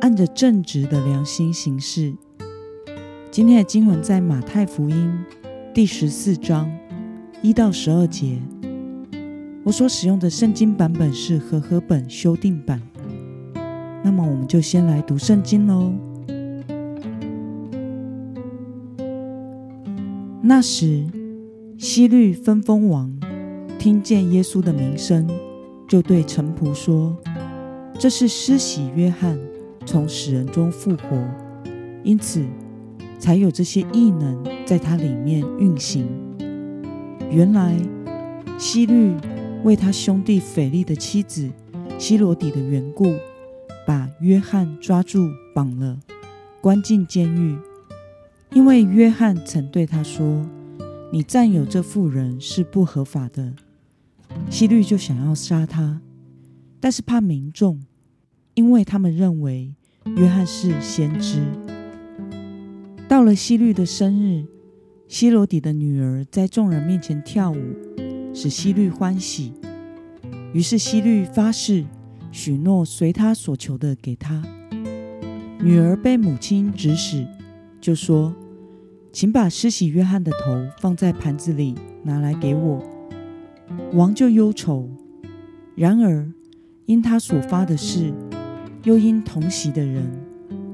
按着正直的良心行事。今天的经文在马太福音第十四章一到十二节。我所使用的圣经版本是和合本修订版。那么，我们就先来读圣经喽。那时，希律分封王听见耶稣的名声，就对臣仆说。这是施洗约翰从死人中复活，因此才有这些异能在他里面运行。原来希律为他兄弟腓力的妻子希罗底的缘故，把约翰抓住绑了，关进监狱。因为约翰曾对他说：“你占有这妇人是不合法的。”希律就想要杀他。但是怕民众，因为他们认为约翰是先知。到了希律的生日，希罗底的女儿在众人面前跳舞，使希律欢喜。于是希律发誓，许诺随他所求的给他。女儿被母亲指使，就说：“请把施洗约翰的头放在盘子里，拿来给我。”王就忧愁。然而。因他所发的誓，又因同席的人，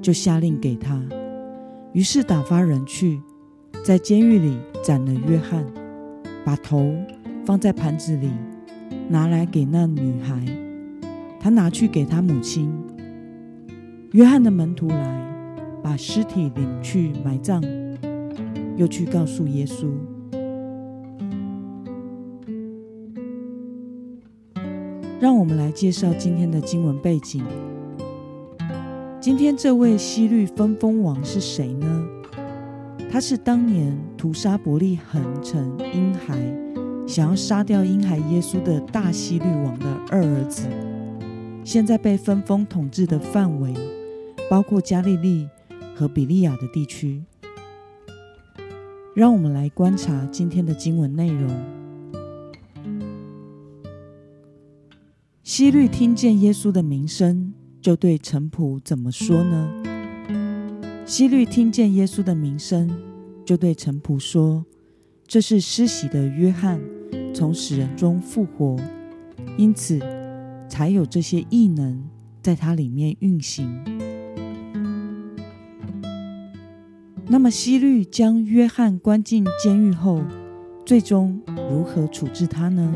就下令给他。于是打发人去，在监狱里斩了约翰，把头放在盘子里，拿来给那女孩。他拿去给他母亲。约翰的门徒来，把尸体领去埋葬，又去告诉耶稣。让我们来介绍今天的经文背景。今天这位希律分封王是谁呢？他是当年屠杀伯利恒城婴孩，想要杀掉婴孩耶稣的大希律王的二儿子。现在被分封统治的范围包括加利利和比利亚的地区。让我们来观察今天的经文内容。希律听见耶稣的名声，就对臣仆怎么说呢？希律听见耶稣的名声，就对臣仆说：“这是施洗的约翰从死人中复活，因此才有这些异能在他里面运行。”那么，希律将约翰关进监狱后，最终如何处置他呢？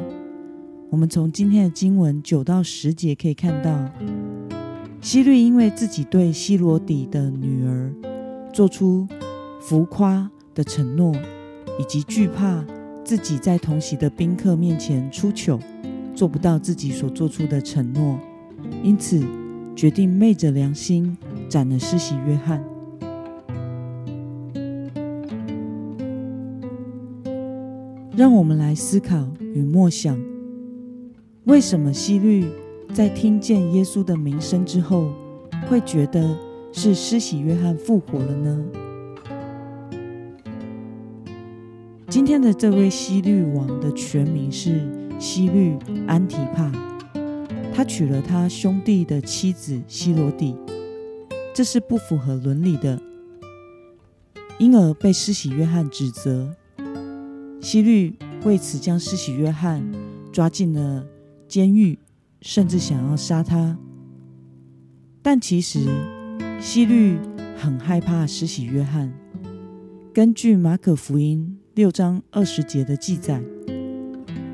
我们从今天的经文九到十节可以看到，希律因为自己对希罗底的女儿做出浮夸的承诺，以及惧怕自己在同席的宾客面前出糗，做不到自己所做出的承诺，因此决定昧着良心斩了施洗约翰。让我们来思考与默想。为什么希律在听见耶稣的名声之后，会觉得是施洗约翰复活了呢？今天的这位希律王的全名是希律安提帕，他娶了他兄弟的妻子希罗底，这是不符合伦理的，因而被施洗约翰指责。希律为此将施洗约翰抓进了。监狱，甚至想要杀他，但其实希律很害怕施洗约翰。根据马可福音六章二十节的记载，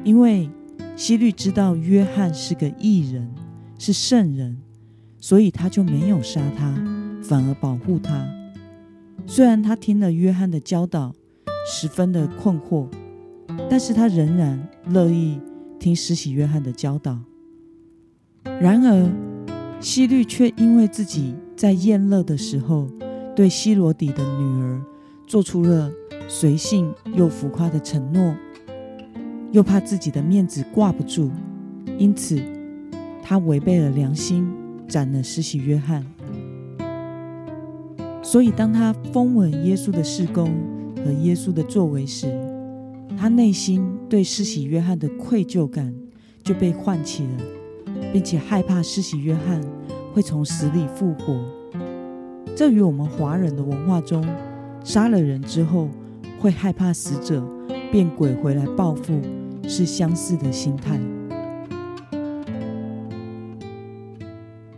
因为希律知道约翰是个异人，是圣人，所以他就没有杀他，反而保护他。虽然他听了约翰的教导，十分的困惑，但是他仍然乐意。听施洗约翰的教导，然而希律却因为自己在宴乐的时候，对希罗底的女儿做出了随性又浮夸的承诺，又怕自己的面子挂不住，因此他违背了良心，斩了施洗约翰。所以，当他风吻耶稣的事工和耶稣的作为时，他内心对施洗约翰的愧疚感就被唤起了，并且害怕施洗约翰会从死里复活。这与我们华人的文化中杀了人之后会害怕死者变鬼回来报复是相似的心态。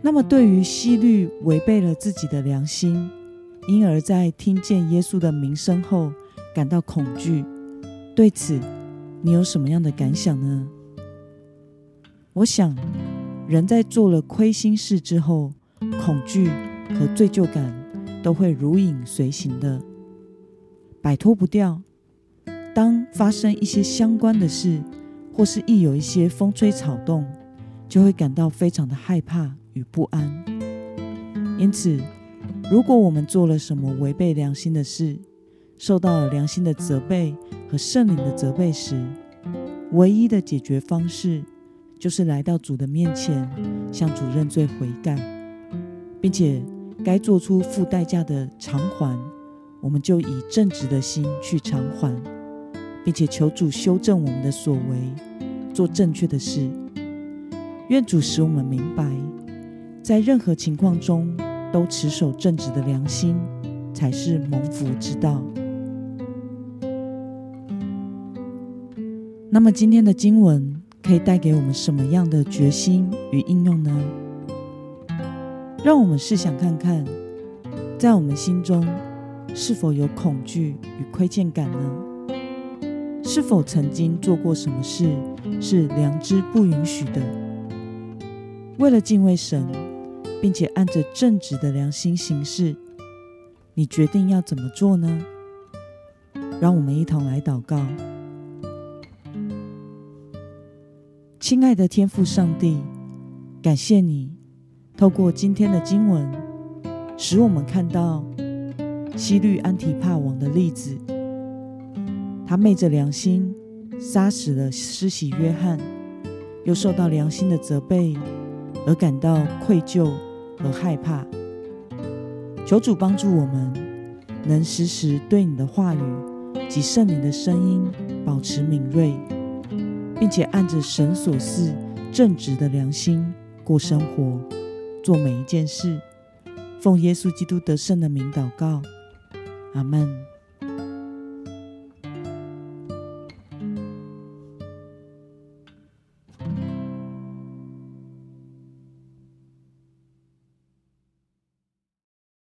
那么，对于西律违背了自己的良心，因而，在听见耶稣的名声后感到恐惧。对此，你有什么样的感想呢？我想，人在做了亏心事之后，恐惧和罪疚感都会如影随形的，摆脱不掉。当发生一些相关的事，或是一有一些风吹草动，就会感到非常的害怕与不安。因此，如果我们做了什么违背良心的事，受到了良心的责备和圣灵的责备时，唯一的解决方式就是来到主的面前，向主认罪悔改，并且该做出付代价的偿还，我们就以正直的心去偿还，并且求主修正我们的所为，做正确的事。愿主使我们明白，在任何情况中。都持守正直的良心，才是蒙福之道。那么，今天的经文可以带给我们什么样的决心与应用呢？让我们试想看看，在我们心中是否有恐惧与亏欠感呢？是否曾经做过什么事是良知不允许的？为了敬畏神。并且按着正直的良心行事，你决定要怎么做呢？让我们一同来祷告。亲爱的天父上帝，感谢你透过今天的经文，使我们看到西律安提帕王的例子。他昧着良心杀死了施洗约翰，又受到良心的责备而感到愧疚。和害怕，求主帮助我们，能时时对你的话语及圣灵的声音保持敏锐，并且按着神所示正直的良心过生活，做每一件事。奉耶稣基督得胜的名祷告，阿门。